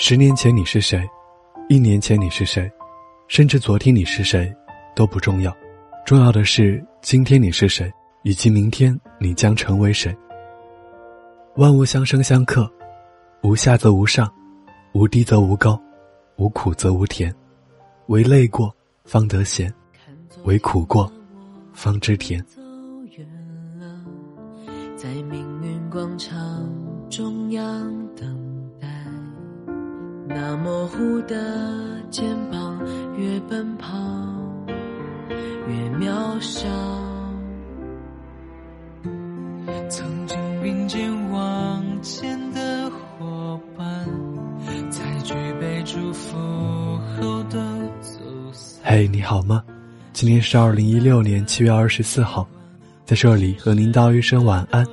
十年前你是谁？一年前你是谁？甚至昨天你是谁，都不重要。重要的是今天你是谁，以及明天你将成为谁。万物相生相克，无下则无上，无低则无高，无苦则无甜，唯累过方得闲，唯苦过方知甜。在命运广场中央等，那模糊的肩膀越奔跑越渺小。曾经并肩往前的伙伴，在举杯祝福后都走散。嘿，你好吗？今天是二零一六年七月二十四号，在这里和您道一声晚安，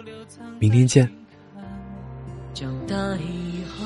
明天见。长大以后，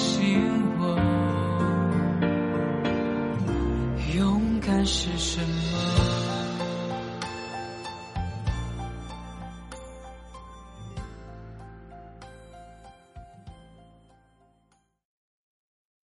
醒我，勇敢是什么。